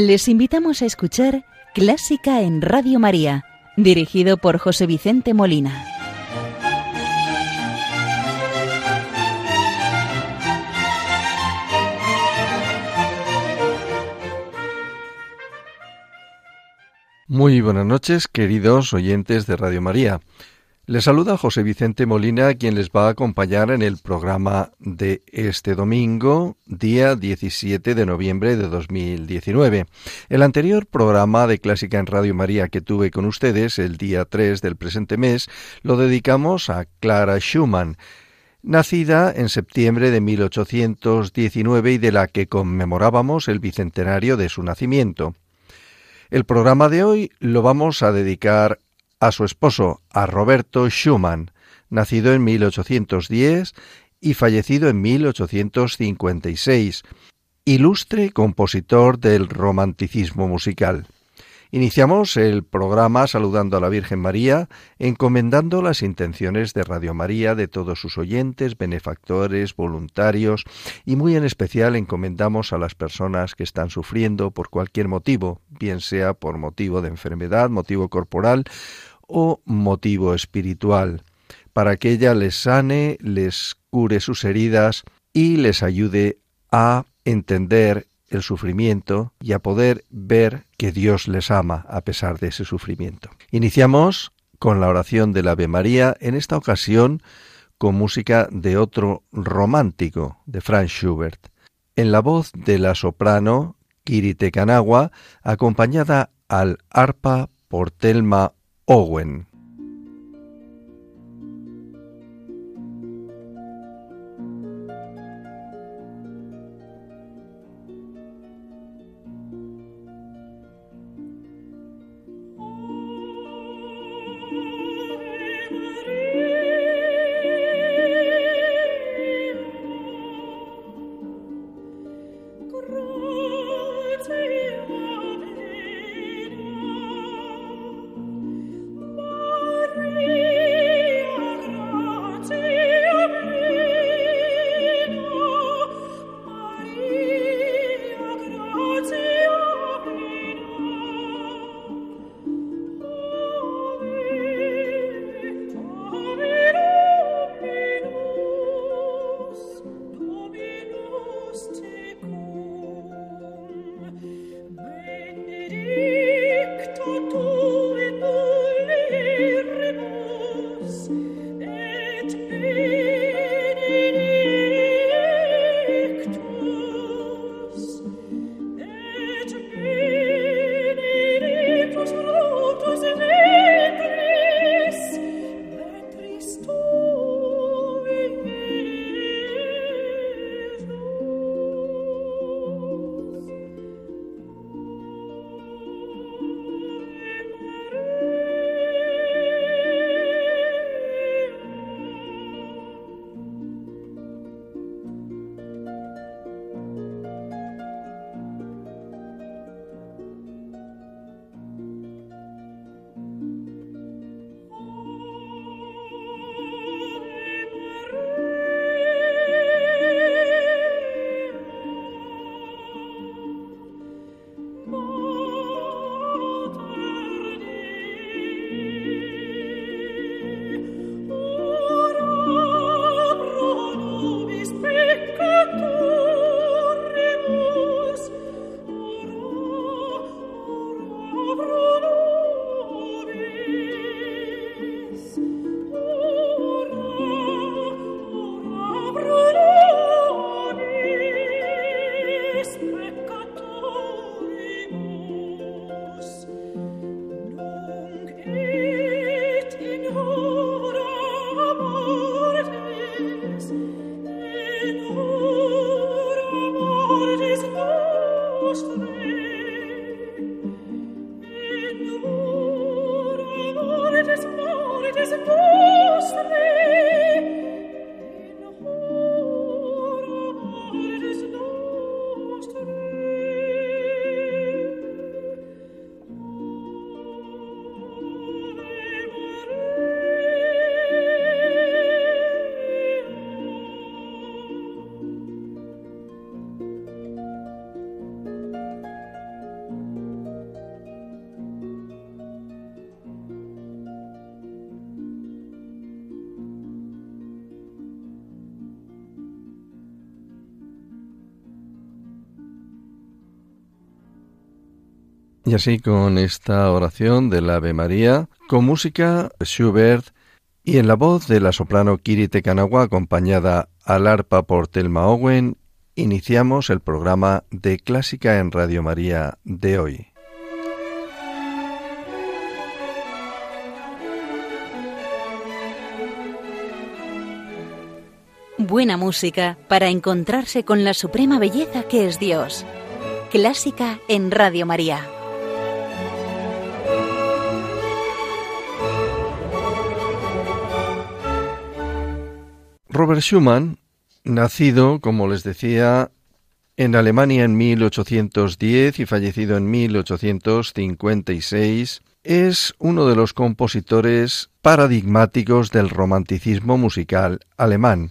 Les invitamos a escuchar Clásica en Radio María, dirigido por José Vicente Molina. Muy buenas noches, queridos oyentes de Radio María. Les saluda José Vicente Molina, quien les va a acompañar en el programa de este domingo, día 17 de noviembre de 2019. El anterior programa de Clásica en Radio María que tuve con ustedes el día 3 del presente mes lo dedicamos a Clara Schumann, nacida en septiembre de 1819 y de la que conmemorábamos el bicentenario de su nacimiento. El programa de hoy lo vamos a dedicar a su esposo, a Roberto Schumann, nacido en 1810 y fallecido en 1856, ilustre compositor del romanticismo musical. Iniciamos el programa saludando a la Virgen María, encomendando las intenciones de Radio María, de todos sus oyentes, benefactores, voluntarios y muy en especial encomendamos a las personas que están sufriendo por cualquier motivo, bien sea por motivo de enfermedad, motivo corporal o motivo espiritual, para que ella les sane, les cure sus heridas y les ayude a entender el sufrimiento y a poder ver que Dios les ama a pesar de ese sufrimiento. Iniciamos con la oración del Ave María, en esta ocasión con música de otro romántico, de Franz Schubert, en la voz de la soprano Kirite Kanagua, acompañada al arpa por Telma Owen. Y así con esta oración del Ave María, con música Schubert y en la voz de la soprano Kiri Tekanawa acompañada al arpa por Telma Owen, iniciamos el programa de Clásica en Radio María de hoy. Buena música para encontrarse con la suprema belleza que es Dios. Clásica en Radio María. Robert Schumann, nacido, como les decía, en Alemania en 1810 y fallecido en 1856, es uno de los compositores paradigmáticos del romanticismo musical alemán.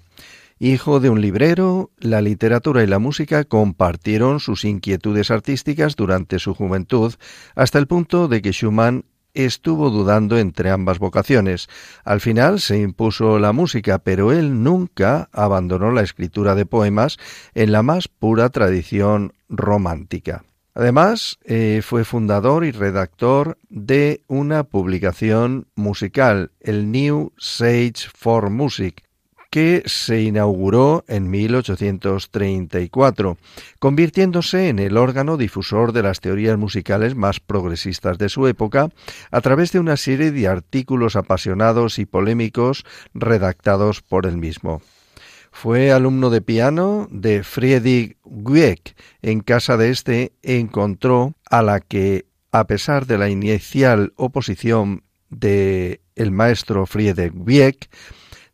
Hijo de un librero, la literatura y la música compartieron sus inquietudes artísticas durante su juventud, hasta el punto de que Schumann estuvo dudando entre ambas vocaciones. Al final se impuso la música, pero él nunca abandonó la escritura de poemas en la más pura tradición romántica. Además, eh, fue fundador y redactor de una publicación musical, el New Sage for Music, que se inauguró en 1834, convirtiéndose en el órgano difusor de las teorías musicales más progresistas de su época a través de una serie de artículos apasionados y polémicos redactados por él mismo. Fue alumno de piano de Friedrich Wieck. En casa de este encontró a la que, a pesar de la inicial oposición de el maestro Friedrich Wieck,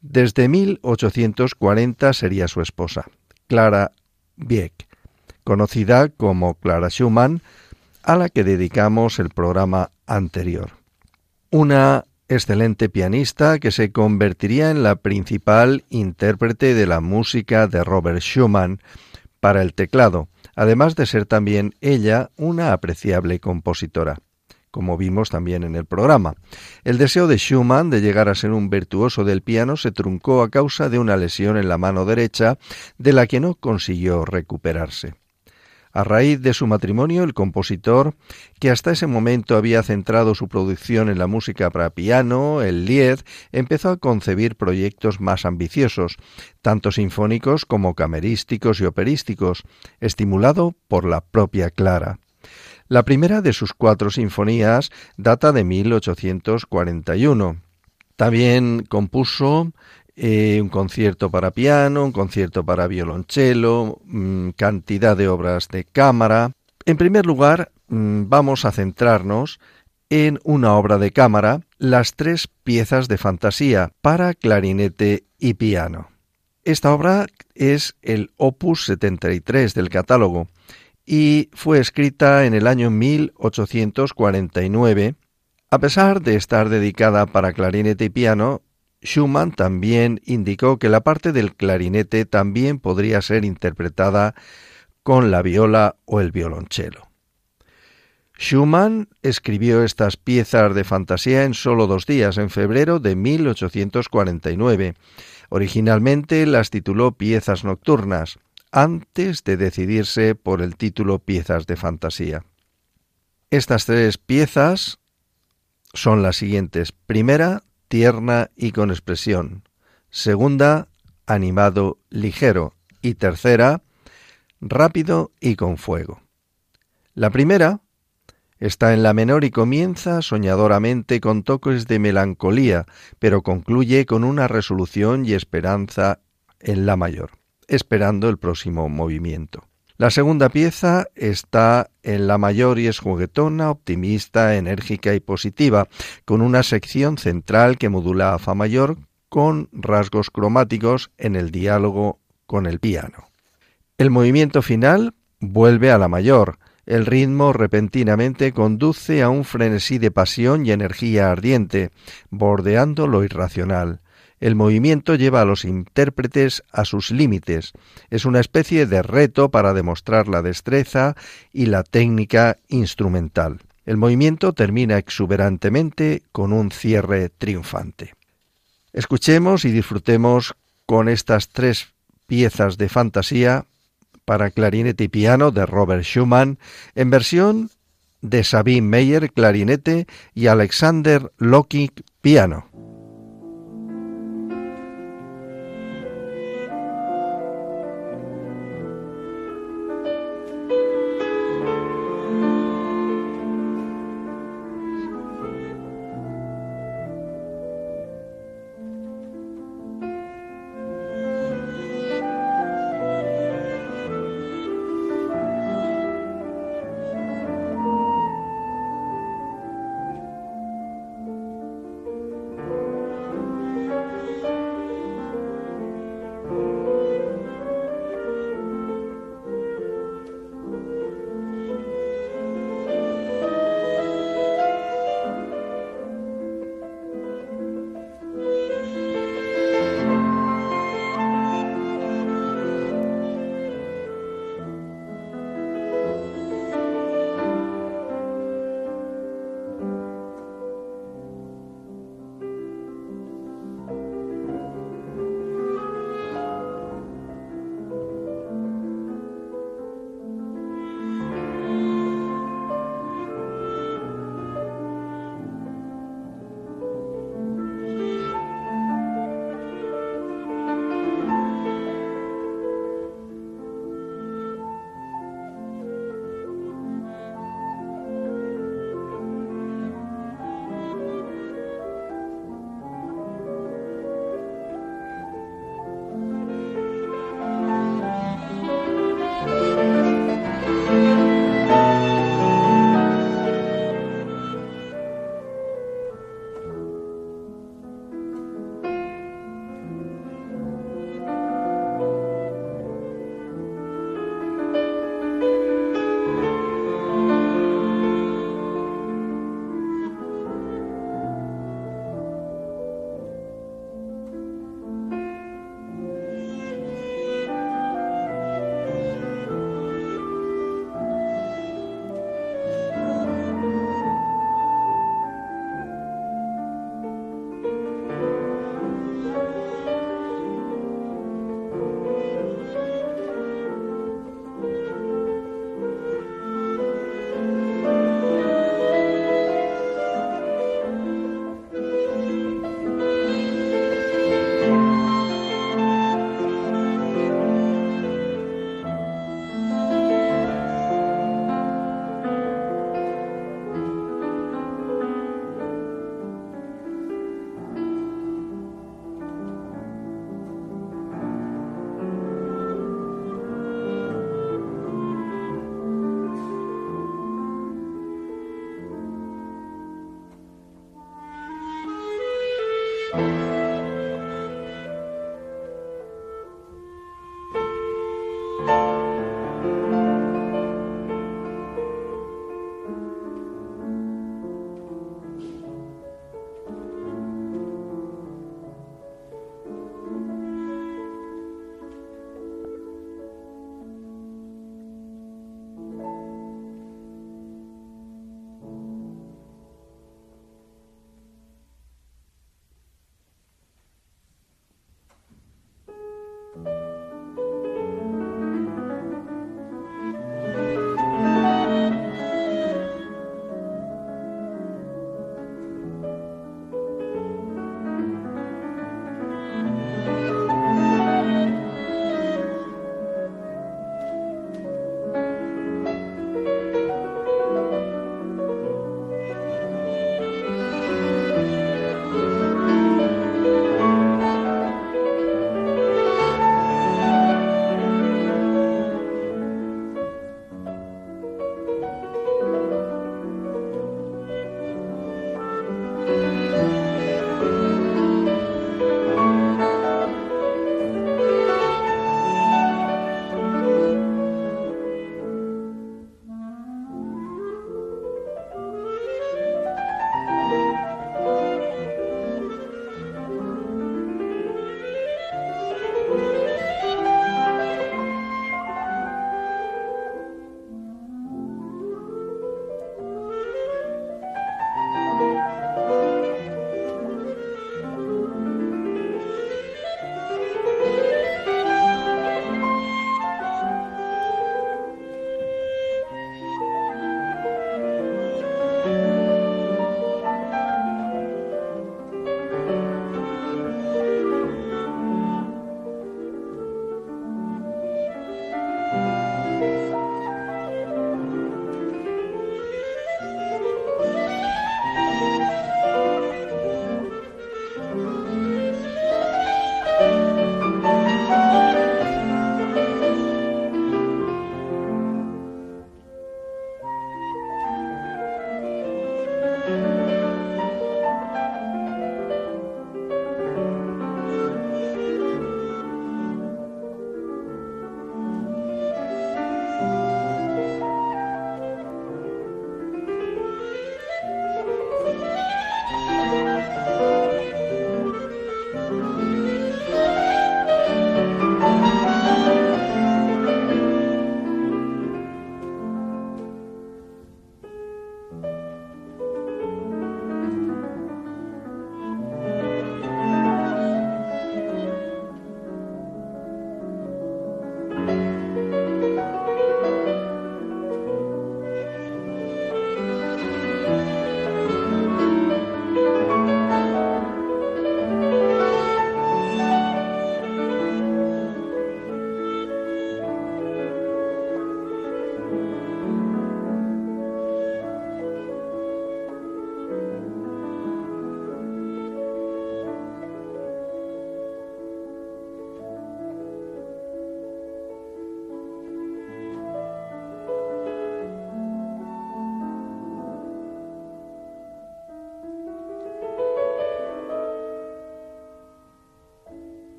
desde 1840 sería su esposa, Clara Wieck, conocida como Clara Schumann, a la que dedicamos el programa anterior. Una excelente pianista que se convertiría en la principal intérprete de la música de Robert Schumann para el teclado, además de ser también ella una apreciable compositora como vimos también en el programa. El deseo de Schumann de llegar a ser un virtuoso del piano se truncó a causa de una lesión en la mano derecha de la que no consiguió recuperarse. A raíz de su matrimonio, el compositor, que hasta ese momento había centrado su producción en la música para piano, el Lied, empezó a concebir proyectos más ambiciosos, tanto sinfónicos como camerísticos y operísticos, estimulado por la propia Clara. La primera de sus cuatro sinfonías data de 1841. También compuso eh, un concierto para piano, un concierto para violonchelo, mm, cantidad de obras de cámara. En primer lugar, mm, vamos a centrarnos en una obra de cámara, las tres piezas de fantasía para clarinete y piano. Esta obra es el opus 73 del catálogo y fue escrita en el año 1849. A pesar de estar dedicada para clarinete y piano, Schumann también indicó que la parte del clarinete también podría ser interpretada con la viola o el violonchelo. Schumann escribió estas piezas de fantasía en solo dos días, en febrero de 1849. Originalmente las tituló Piezas Nocturnas antes de decidirse por el título Piezas de Fantasía. Estas tres piezas son las siguientes. Primera, tierna y con expresión. Segunda, animado, ligero. Y tercera, rápido y con fuego. La primera está en la menor y comienza soñadoramente con toques de melancolía, pero concluye con una resolución y esperanza en la mayor esperando el próximo movimiento. La segunda pieza está en la mayor y es juguetona, optimista, enérgica y positiva, con una sección central que modula a Fa mayor con rasgos cromáticos en el diálogo con el piano. El movimiento final vuelve a la mayor. El ritmo repentinamente conduce a un frenesí de pasión y energía ardiente, bordeando lo irracional. El movimiento lleva a los intérpretes a sus límites. Es una especie de reto para demostrar la destreza y la técnica instrumental. El movimiento termina exuberantemente con un cierre triunfante. Escuchemos y disfrutemos con estas tres piezas de fantasía para clarinete y piano de Robert Schumann en versión de Sabine Meyer, clarinete, y Alexander Lokic, piano.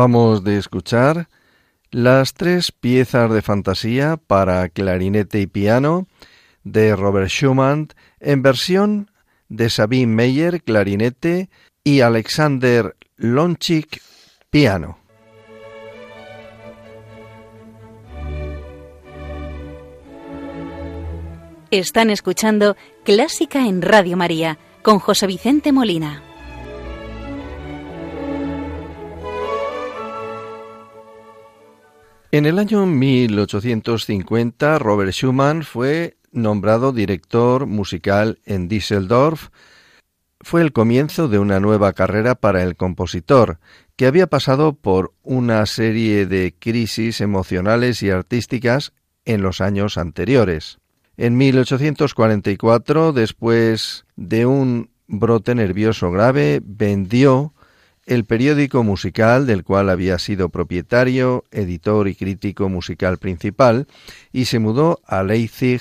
Acabamos de escuchar las tres piezas de fantasía para clarinete y piano de Robert Schumann en versión de Sabine Meyer, clarinete, y Alexander Lonchik, piano. Están escuchando Clásica en Radio María con José Vicente Molina. En el año 1850, Robert Schumann fue nombrado director musical en Düsseldorf. Fue el comienzo de una nueva carrera para el compositor, que había pasado por una serie de crisis emocionales y artísticas en los años anteriores. En 1844, después de un brote nervioso grave, vendió el periódico musical del cual había sido propietario, editor y crítico musical principal, y se mudó a Leipzig,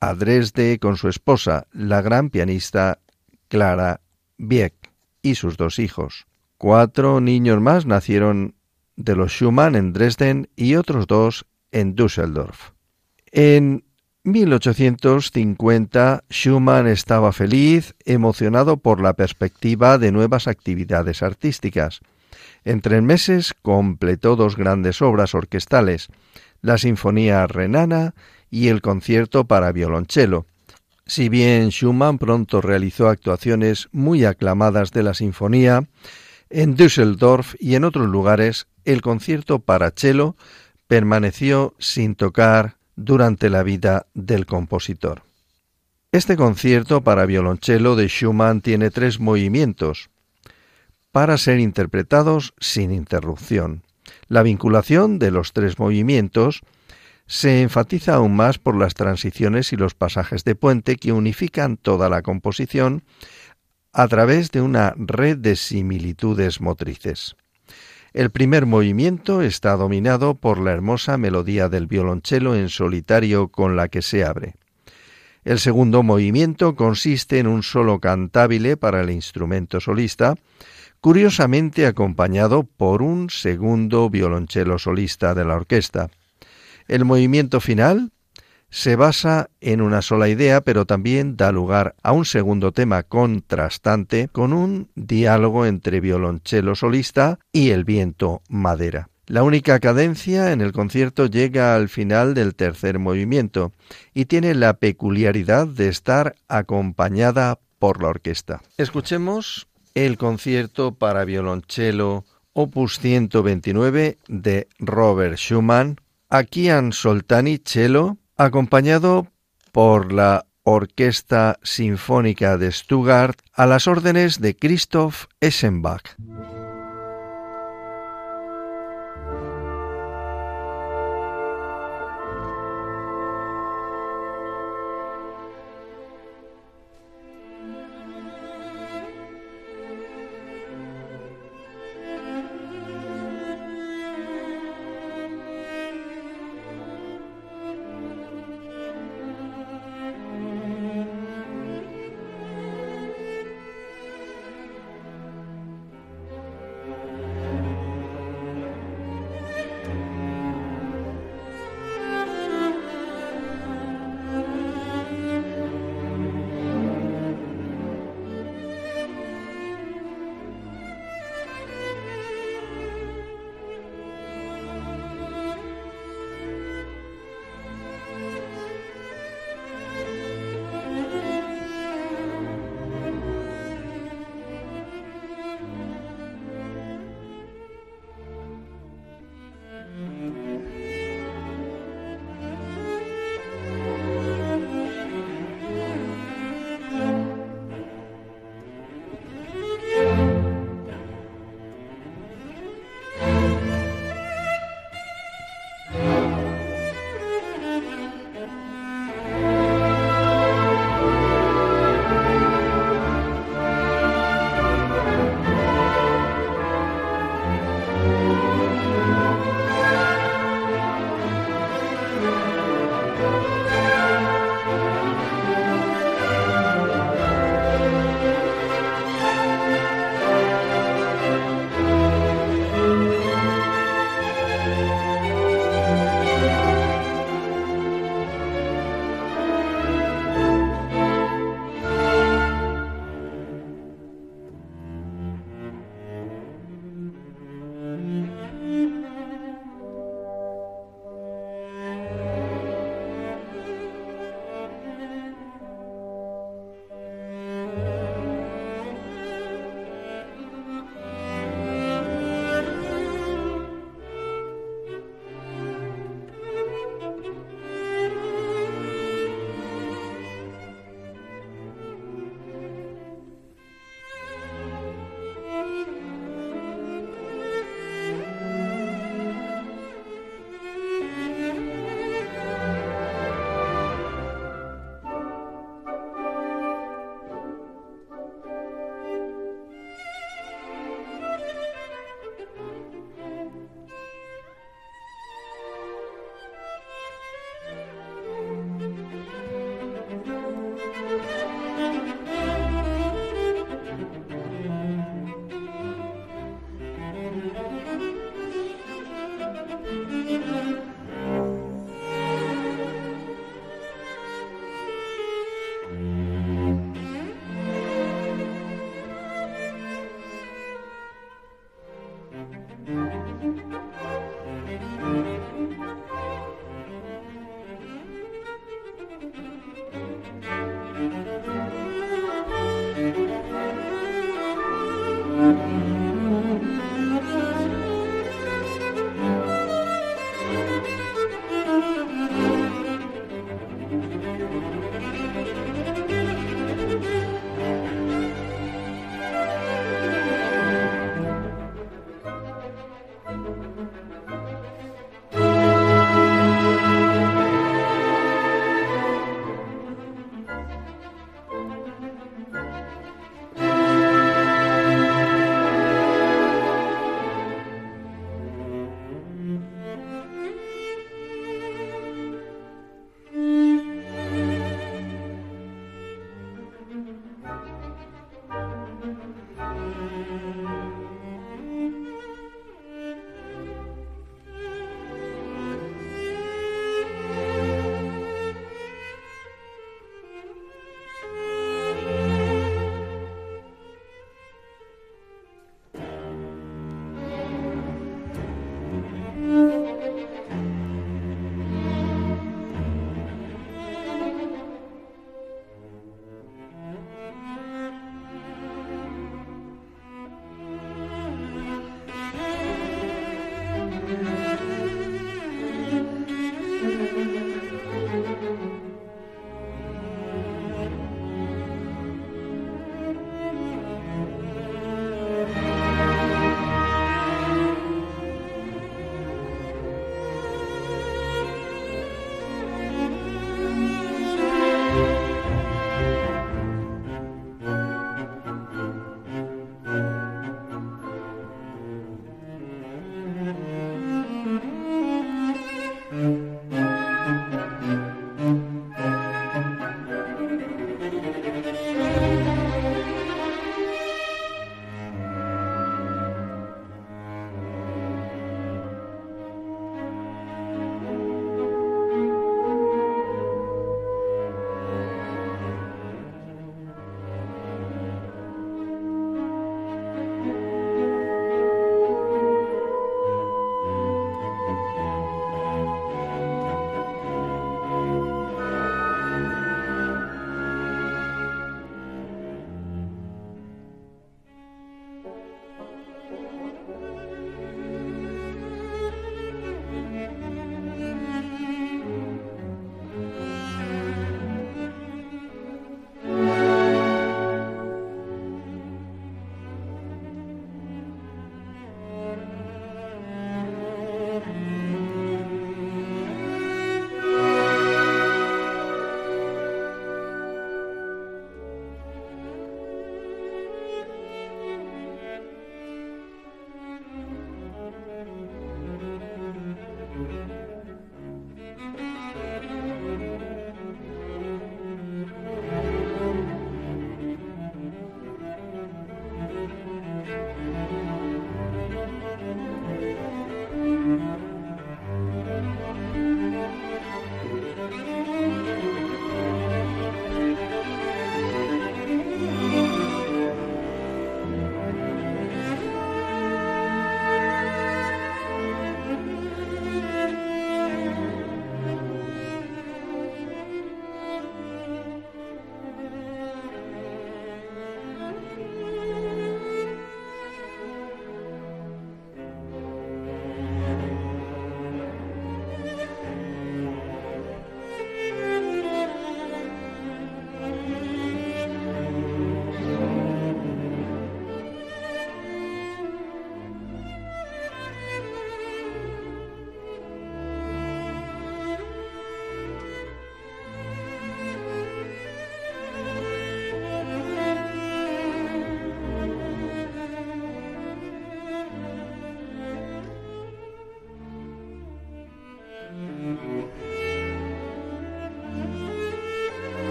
a Dresde, con su esposa, la gran pianista Clara Wieck, y sus dos hijos. Cuatro niños más nacieron de los Schumann en Dresden y otros dos en Düsseldorf. En 1850 Schumann estaba feliz, emocionado por la perspectiva de nuevas actividades artísticas. En tres meses completó dos grandes obras orquestales, la Sinfonía Renana y el concierto para violonchelo. Si bien Schumann pronto realizó actuaciones muy aclamadas de la sinfonía, en Düsseldorf y en otros lugares el concierto para cello permaneció sin tocar durante la vida del compositor. Este concierto para violonchelo de Schumann tiene tres movimientos para ser interpretados sin interrupción. La vinculación de los tres movimientos se enfatiza aún más por las transiciones y los pasajes de puente que unifican toda la composición a través de una red de similitudes motrices. El primer movimiento está dominado por la hermosa melodía del violonchelo en solitario con la que se abre. El segundo movimiento consiste en un solo cantabile para el instrumento solista, curiosamente acompañado por un segundo violonchelo solista de la orquesta. El movimiento final se basa en una sola idea, pero también da lugar a un segundo tema contrastante con un diálogo entre violonchelo solista y el viento madera. La única cadencia en el concierto llega al final del tercer movimiento y tiene la peculiaridad de estar acompañada por la orquesta. Escuchemos el concierto para violonchelo opus 129 de Robert Schumann, Akian Soltani cello, acompañado por la Orquesta Sinfónica de Stuttgart a las órdenes de Christoph Eschenbach.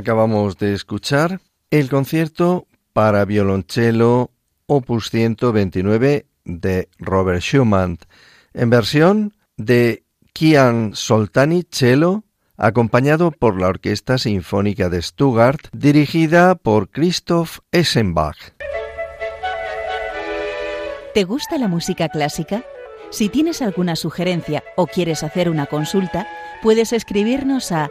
Acabamos de escuchar el concierto para violonchelo opus 129 de Robert Schumann, en versión de Kian Soltani cello, acompañado por la Orquesta Sinfónica de Stuttgart, dirigida por Christoph Essenbach. ¿Te gusta la música clásica? Si tienes alguna sugerencia o quieres hacer una consulta, puedes escribirnos a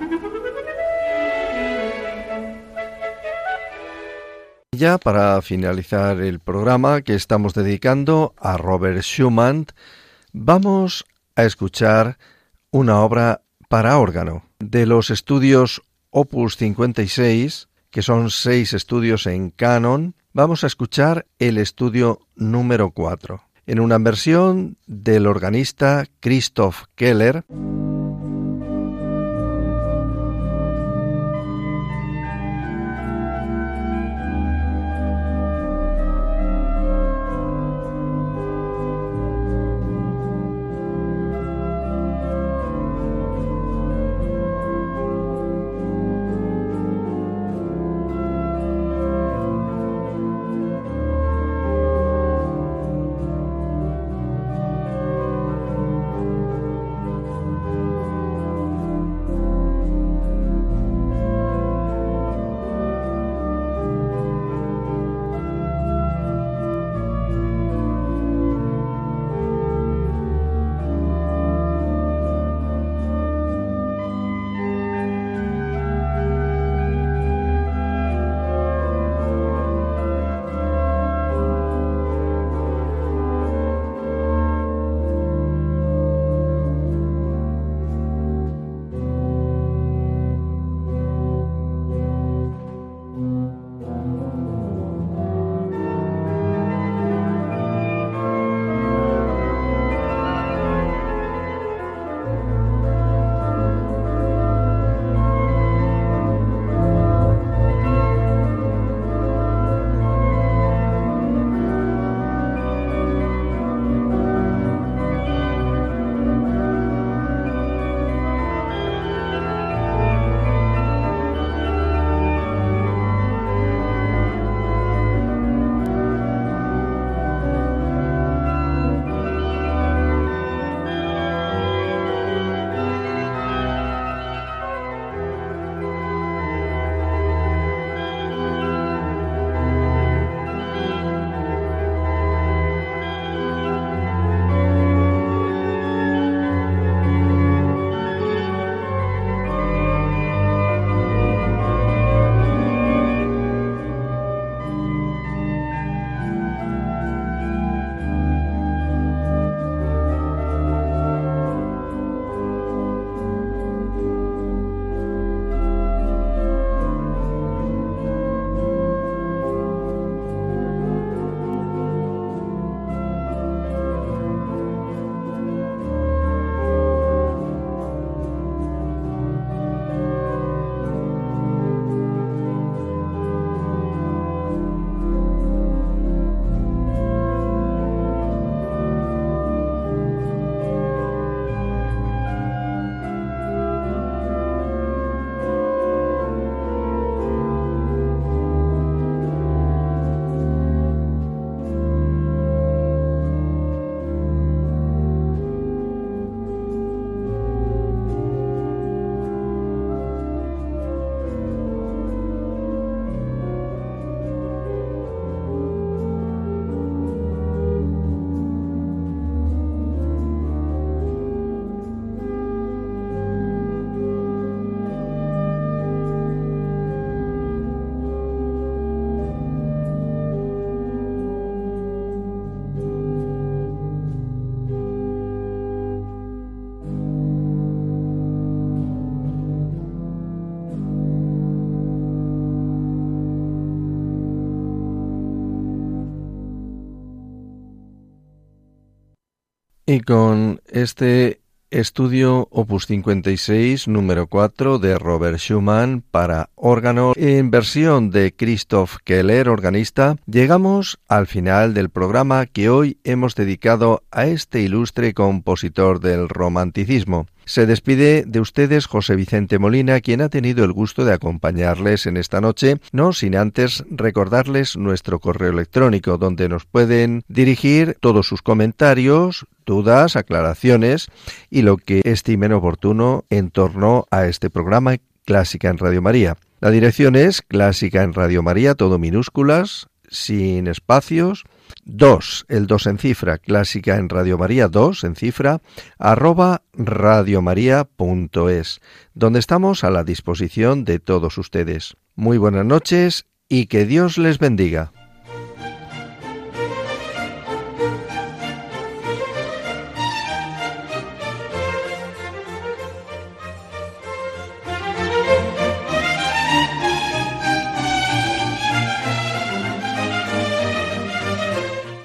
Ya para finalizar el programa que estamos dedicando a Robert Schumann, vamos a escuchar una obra para órgano de los estudios Opus 56, que son seis estudios en canon, vamos a escuchar el estudio número 4, en una versión del organista Christoph Keller. Y con este Estudio Opus 56, número 4 de Robert Schumann para órgano en versión de Christoph Keller, organista. Llegamos al final del programa que hoy hemos dedicado a este ilustre compositor del romanticismo. Se despide de ustedes José Vicente Molina, quien ha tenido el gusto de acompañarles en esta noche, no sin antes recordarles nuestro correo electrónico, donde nos pueden dirigir todos sus comentarios, dudas, aclaraciones y lo que estimen oportuno en torno a este programa Clásica en Radio María. La dirección es Clásica en Radio María, todo minúsculas, sin espacios, 2, el 2 en cifra, clásica en Radio María 2 en cifra, arroba radiomaria.es, donde estamos a la disposición de todos ustedes. Muy buenas noches y que Dios les bendiga.